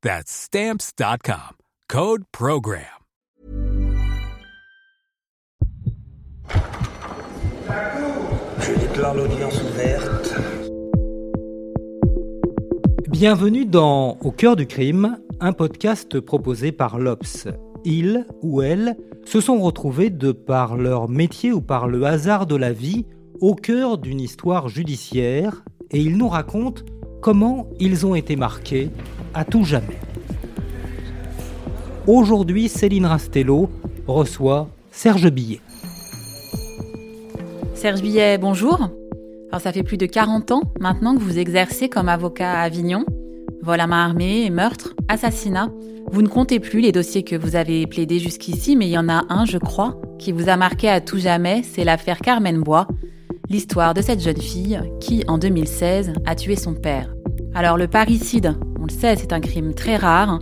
That's Stamps.com. Code Program. Je déclare l'audience ouverte. Bienvenue dans Au cœur du crime, un podcast proposé par l'Obs. Ils ou elles se sont retrouvés de par leur métier ou par le hasard de la vie au cœur d'une histoire judiciaire et ils nous racontent comment ils ont été marqués à tout jamais. Aujourd'hui, Céline Rastello reçoit Serge Billet. Serge Billet, bonjour. Alors ça fait plus de 40 ans maintenant que vous exercez comme avocat à Avignon. Vol à main armée, meurtre, assassinat. Vous ne comptez plus les dossiers que vous avez plaidés jusqu'ici, mais il y en a un, je crois, qui vous a marqué à tout jamais, c'est l'affaire Carmen Bois, l'histoire de cette jeune fille qui, en 2016, a tué son père. Alors le parricide, le sait, c'est un crime très rare.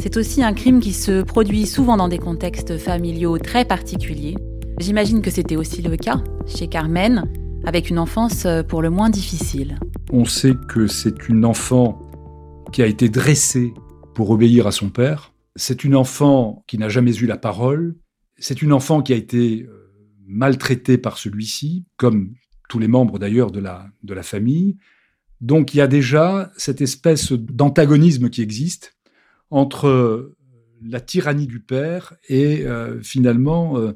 C'est aussi un crime qui se produit souvent dans des contextes familiaux très particuliers. J'imagine que c'était aussi le cas chez Carmen, avec une enfance pour le moins difficile. On sait que c'est une enfant qui a été dressée pour obéir à son père. C'est une enfant qui n'a jamais eu la parole. C'est une enfant qui a été euh, maltraitée par celui-ci, comme tous les membres d'ailleurs de la famille. Donc il y a déjà cette espèce d'antagonisme qui existe entre la tyrannie du père et euh, finalement euh,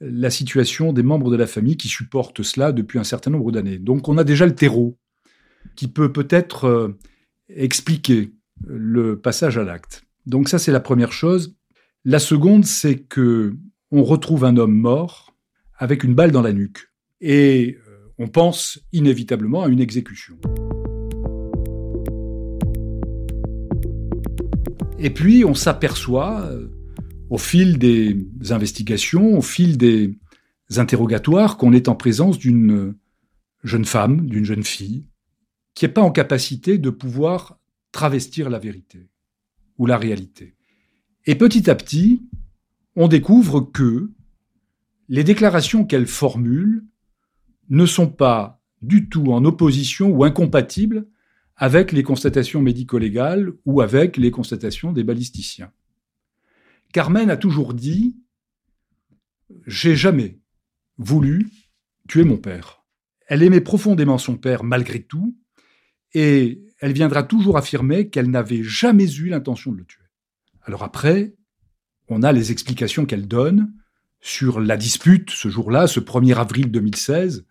la situation des membres de la famille qui supportent cela depuis un certain nombre d'années. Donc on a déjà le terreau qui peut peut-être euh, expliquer le passage à l'acte. Donc ça c'est la première chose. La seconde c'est que on retrouve un homme mort avec une balle dans la nuque et on pense inévitablement à une exécution. Et puis on s'aperçoit, euh, au fil des investigations, au fil des interrogatoires, qu'on est en présence d'une jeune femme, d'une jeune fille, qui n'est pas en capacité de pouvoir travestir la vérité ou la réalité. Et petit à petit, on découvre que les déclarations qu'elle formule ne sont pas du tout en opposition ou incompatibles avec les constatations médico-légales ou avec les constatations des balisticiens. Carmen a toujours dit J'ai jamais voulu tuer mon père. Elle aimait profondément son père malgré tout, et elle viendra toujours affirmer qu'elle n'avait jamais eu l'intention de le tuer. Alors après, on a les explications qu'elle donne sur la dispute ce jour-là, ce 1er avril 2016,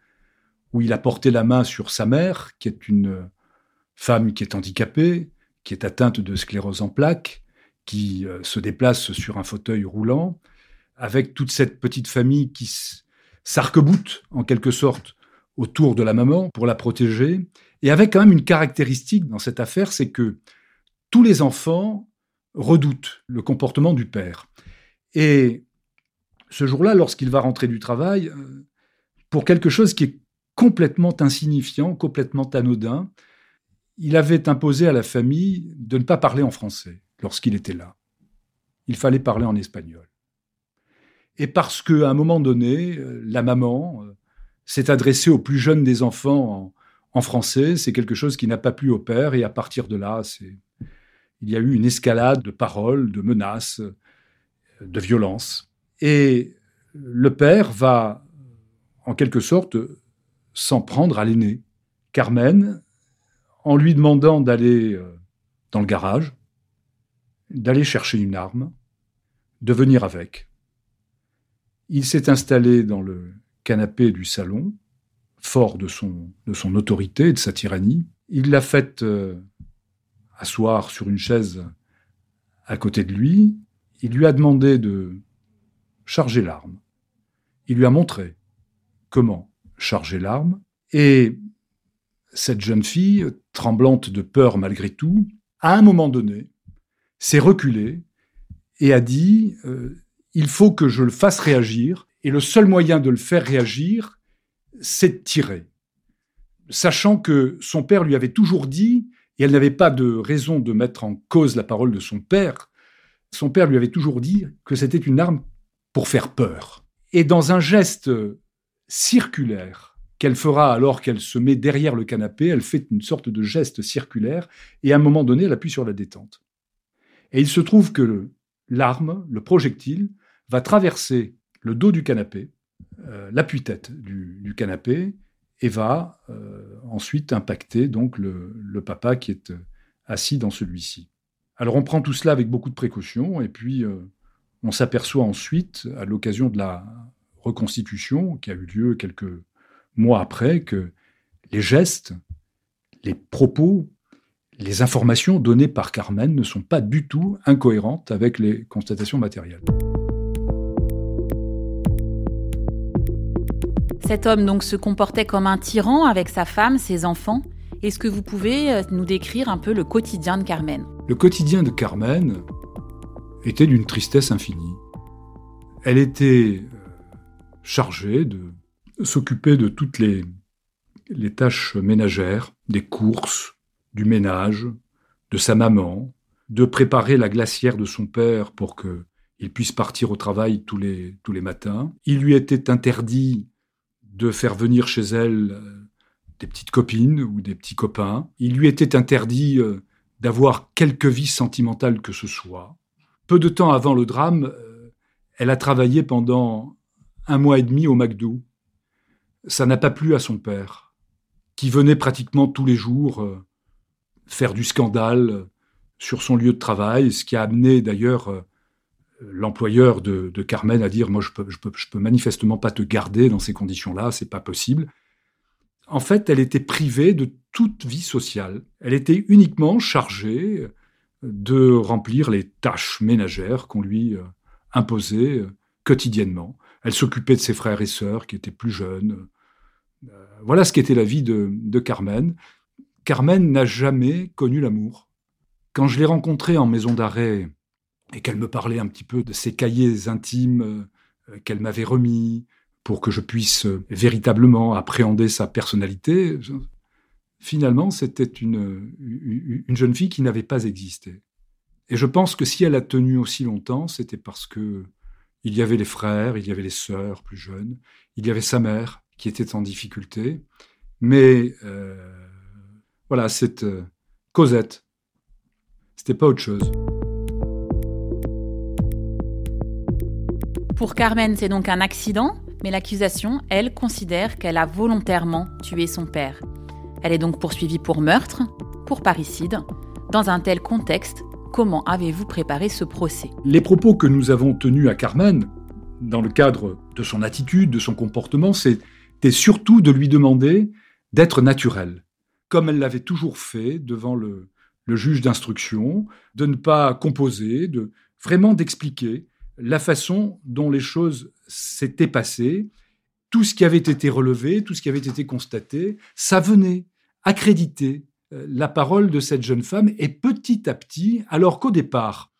où il a porté la main sur sa mère, qui est une femme qui est handicapée, qui est atteinte de sclérose en plaques, qui euh, se déplace sur un fauteuil roulant, avec toute cette petite famille qui s'arc-boute en quelque sorte autour de la maman pour la protéger, et avec quand même une caractéristique dans cette affaire, c'est que tous les enfants redoutent le comportement du père. Et ce jour-là, lorsqu'il va rentrer du travail, euh, pour quelque chose qui est complètement insignifiant, complètement anodin, il avait imposé à la famille de ne pas parler en français lorsqu'il était là. Il fallait parler en espagnol. Et parce qu'à un moment donné, euh, la maman euh, s'est adressée au plus jeune des enfants en, français, c'est quelque chose qui n'a pas plu au père, et à partir de là, il y a eu une escalade de paroles, de menaces, euh, de violences. Et le père va, en quelque sorte, s'en prendre à l'aîné. Carmen, en lui demandant d'aller euh, dans le garage, d'aller chercher une arme, de venir avec. Il s'est installé dans le canapé du salon, fort de son, autorité et de sa tyrannie. Il l'a fait euh, asseoir sur une chaise à côté de lui. Il lui a demandé de charger l'arme. Il lui a montré comment charger l'arme. Et cette jeune fille, tremblante de peur malgré tout, à un moment donné, s'est reculée et a dit euh, il faut que je le fasse réagir, et le seul moyen de le faire réagir, c'est de tirer. Sachant que son père lui avait toujours dit, et elle n'avait pas de raison de mettre en cause la parole de son père, son père lui avait toujours dit que c'était une arme pour faire peur. Et dans un geste circulaire qu'elle fera alors qu'elle se met derrière le canapé, elle fait une sorte de geste circulaire, et à un moment donné, elle appuie sur la détente. Et il se trouve que l'arme, le projectile, va traverser le dos du canapé, euh, l'appui-tête du, canapé, et va euh, ensuite impacter donc le, papa qui est euh, assis dans celui-ci. Alors on prend tout cela avec beaucoup de précaution, et puis on s'aperçoit ensuite, à l'occasion de la reconstitution qui a eu lieu quelques mois après, que les gestes, les propos les informations données par Carmen ne sont pas du tout incohérentes avec les constatations matérielles. Cet homme donc se comportait comme un tyran avec sa femme, ses enfants. Est-ce que vous pouvez euh, nous décrire un peu le quotidien de Carmen? Le quotidien de Carmen était d'une tristesse infinie. Elle était euh, chargée de s'occuper de toutes les, tâches ménagères, des courses, du ménage, de sa maman, de préparer la glacière de son père pour que il puisse partir au travail tous les, tous les matins. Il lui était interdit de faire venir chez elle euh, des petites copines ou des petits copains. Il lui était interdit euh, d'avoir quelque vie sentimentale que ce soit. Peu de temps avant le drame, euh, elle a travaillé pendant un mois et demi au McDo. Ça n'a pas plu à son père, qui venait pratiquement tous les jours faire du scandale sur son lieu de travail, ce qui a amené d'ailleurs euh, l'employeur de, Carmen à dire moi je peux, peux, je peux manifestement pas te garder dans ces conditions-là, c'est pas possible. En fait, elle était privée de toute vie sociale. Elle était uniquement chargée de remplir les tâches ménagères qu'on lui euh, imposait euh, quotidiennement. Elle s'occupait de ses frères et sœurs qui étaient plus jeunes. Voilà ce qu'était la vie de, Carmen. Carmen n'a jamais connu l'amour. Quand je l'ai rencontrée en maison d'arrêt et qu'elle me parlait un petit peu de ses cahiers intimes euh, qu'elle m'avait remis pour que je puisse euh, véritablement appréhender sa personnalité, finalement, c'était une, une jeune fille qui n'avait pas existé. Et je pense que si elle a tenu aussi longtemps, c'était parce que il y avait les frères, il y avait les sœurs plus jeunes, il y avait sa mère qui était en difficulté, mais euh, voilà, cette euh, Cosette. C'était pas autre chose. Pour Carmen, c'est donc un accident, mais l'accusation, elle, considère qu'elle a volontairement tué son père. Elle est donc poursuivie pour meurtre, pour parricide. Dans un tel contexte, comment avez-vous préparé ce procès? Les propos que nous avons tenus à Carmen, dans le cadre de son attitude, de son comportement, c'était surtout de lui demander d'être naturel comme elle l'avait toujours fait devant le, juge d'instruction, de ne pas composer, de vraiment d'expliquer la façon dont les choses s'étaient passées, tout ce qui avait été relevé, tout ce qui avait été constaté, ça venait accréditer euh, la parole de cette jeune femme et petit à petit, alors qu'au départ,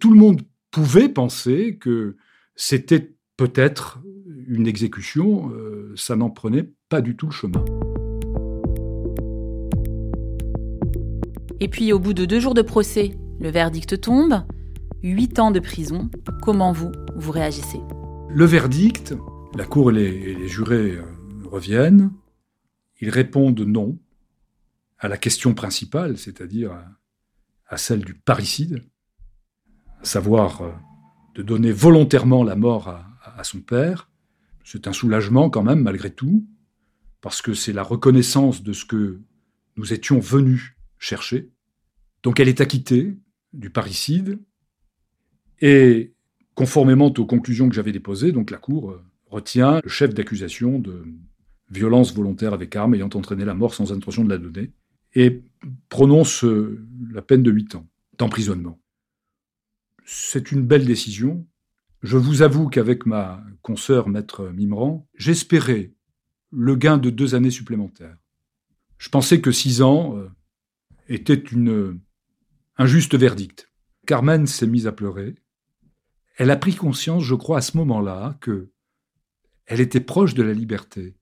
tout le monde pouvait penser que c'était peut-être une exécution, euh, ça n'en prenait pas du tout le chemin. Et puis au bout de deux jours de procès, le verdict tombe. Huit ans de prison. Comment vous, vous réagissez? Le verdict, la Cour et les, jurés euh, reviennent. Ils répondent non à la question principale, c'est-à-dire à, celle du parricide, à savoir euh, de donner volontairement la mort à son père. C'est un soulagement quand même, malgré tout, parce que c'est la reconnaissance de ce que nous étions venus chercher. Donc elle est acquittée du parricide et conformément aux conclusions que j'avais déposées, donc la Cour euh, retient le chef d'accusation de violence volontaire avec arme ayant entraîné la mort sans intention de la donner, et prononce euh, la peine de 8 ans d'emprisonnement. C'est une belle décision. Je vous avoue qu'avec ma consoeur, maître Mimran, j'espérais le gain de deux années supplémentaires. Je pensais que six ans euh, était une, un juste verdict. Carmen s'est mise à pleurer. Elle a pris conscience, je crois, à ce moment-là, que elle était proche de la liberté,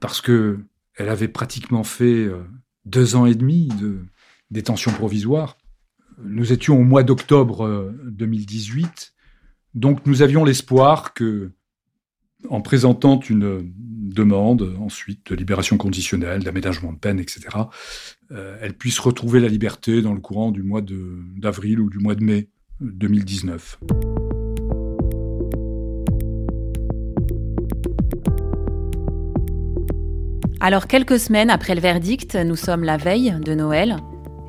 parce que elle avait pratiquement fait euh, deux ans et demi de détention provisoire. Nous étions au mois d'octobre 2018, euh, donc nous avions l'espoir que, en présentant une demande ensuite de libération conditionnelle, d'aménagement de peine, etc., euh, elle puisse retrouver la liberté dans le courant du mois d'avril ou du mois de mai 2019. Alors quelques semaines après le verdict, nous sommes la veille de Noël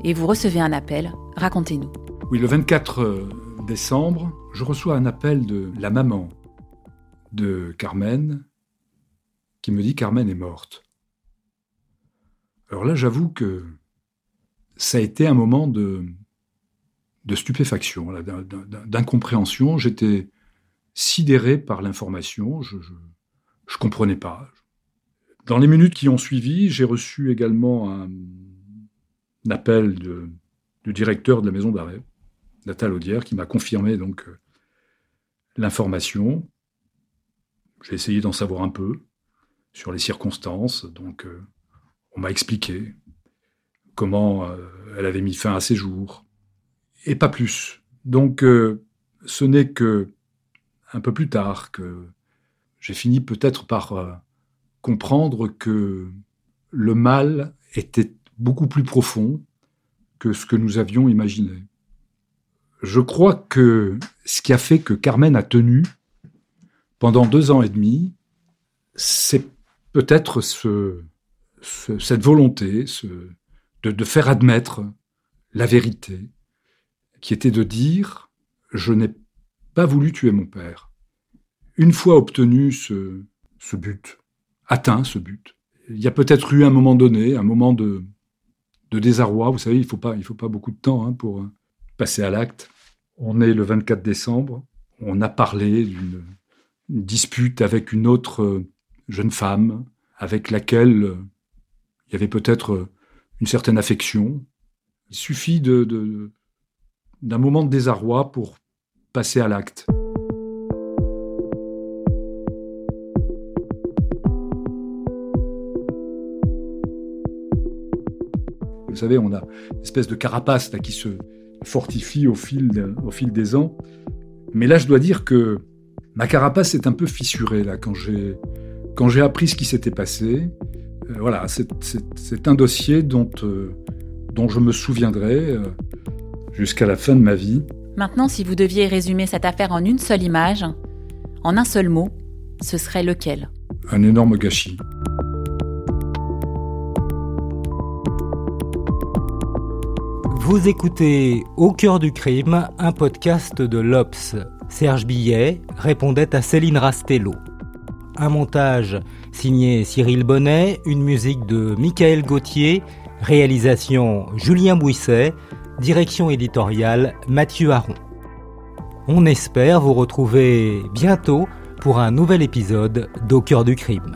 et vous recevez un appel. Racontez-nous. Oui, le 24 euh, décembre, je reçois un appel de la maman de Carmen qui me dit Carmen est morte. Alors là, j'avoue que ça a été un moment de, stupéfaction, d'incompréhension. J'étais sidéré par l'information, je ne comprenais pas. Dans les minutes qui ont suivi, j'ai reçu également un, appel du directeur de la maison d'arrêt, Natal Audière, qui m'a confirmé donc euh, l'information. J'ai essayé d'en savoir un peu sur les circonstances, donc euh, on m'a expliqué comment euh, elle avait mis fin à ses jours, et pas plus. Donc ce n'est que un peu plus tard que j'ai fini peut-être par comprendre que le mal était beaucoup plus profond que ce que nous avions imaginé. Je crois que ce qui a fait que Carmen a tenu pendant deux ans et demi, c'est peut-être ce, cette volonté de, de faire admettre la vérité, qui était de dire je n'ai pas voulu tuer mon père. Une fois obtenu ce, ce but, atteint ce but. Il y a peut-être eu un moment donné, un moment de, de désarroi. Vous savez, il ne faut, pas, faut pas beaucoup de temps hein, pour passer à l'acte. On est le 24 décembre. On a parlé d'une dispute avec une autre euh, jeune femme avec laquelle euh, il y avait peut-être une certaine affection. Il suffit d'un moment de désarroi pour passer à l'acte. Vous savez, on a une espèce de carapace qui se fortifie au fil, au fil des ans. Mais là, je dois dire que ma carapace est un peu fissurée là quand j'ai quand j'ai appris ce qui s'était passé. Euh, voilà, c'est un dossier dont euh, dont je me souviendrai euh, jusqu'à la fin de ma vie. Maintenant, si vous deviez résumer cette affaire en une seule image, en un seul mot, ce serait lequel? Un énorme gâchis. Vous écoutez Au cœur du crime, un podcast de l'Obs. Serge Billet répondait à Céline Rastello. Un montage signé Cyril Bonnet, une musique de Michael Gauthier, réalisation Julien Bouisset, direction éditoriale Mathieu Aron. On espère vous retrouver bientôt pour un nouvel épisode d'Au cœur du crime.